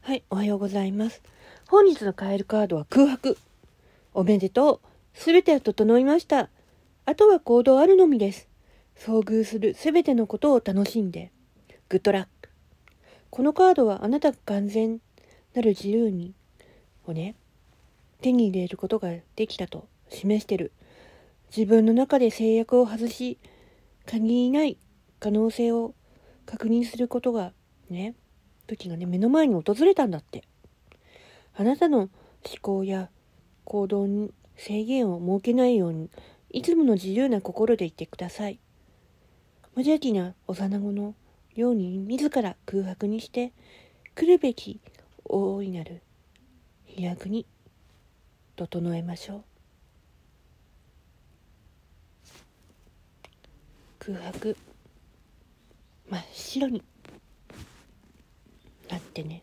はい、おはようございます。本日のカエルカードは空白。おめでとう。すべては整いました。あとは行動あるのみです。遭遇するすべてのことを楽しんで。グッドラック。このカードはあなたが完全なる自由にをね、手に入れることができたと示してる。自分の中で制約を外し、限りない可能性を確認することがね、時がね、目の前に訪れたんだって。あなたの思考や行動に制限を設けないように、いつもの自由な心でいてください。無邪気な幼子のように自ら空白にして、来るべき大いなる飛躍に整えましょう。空白。真っ白になってね。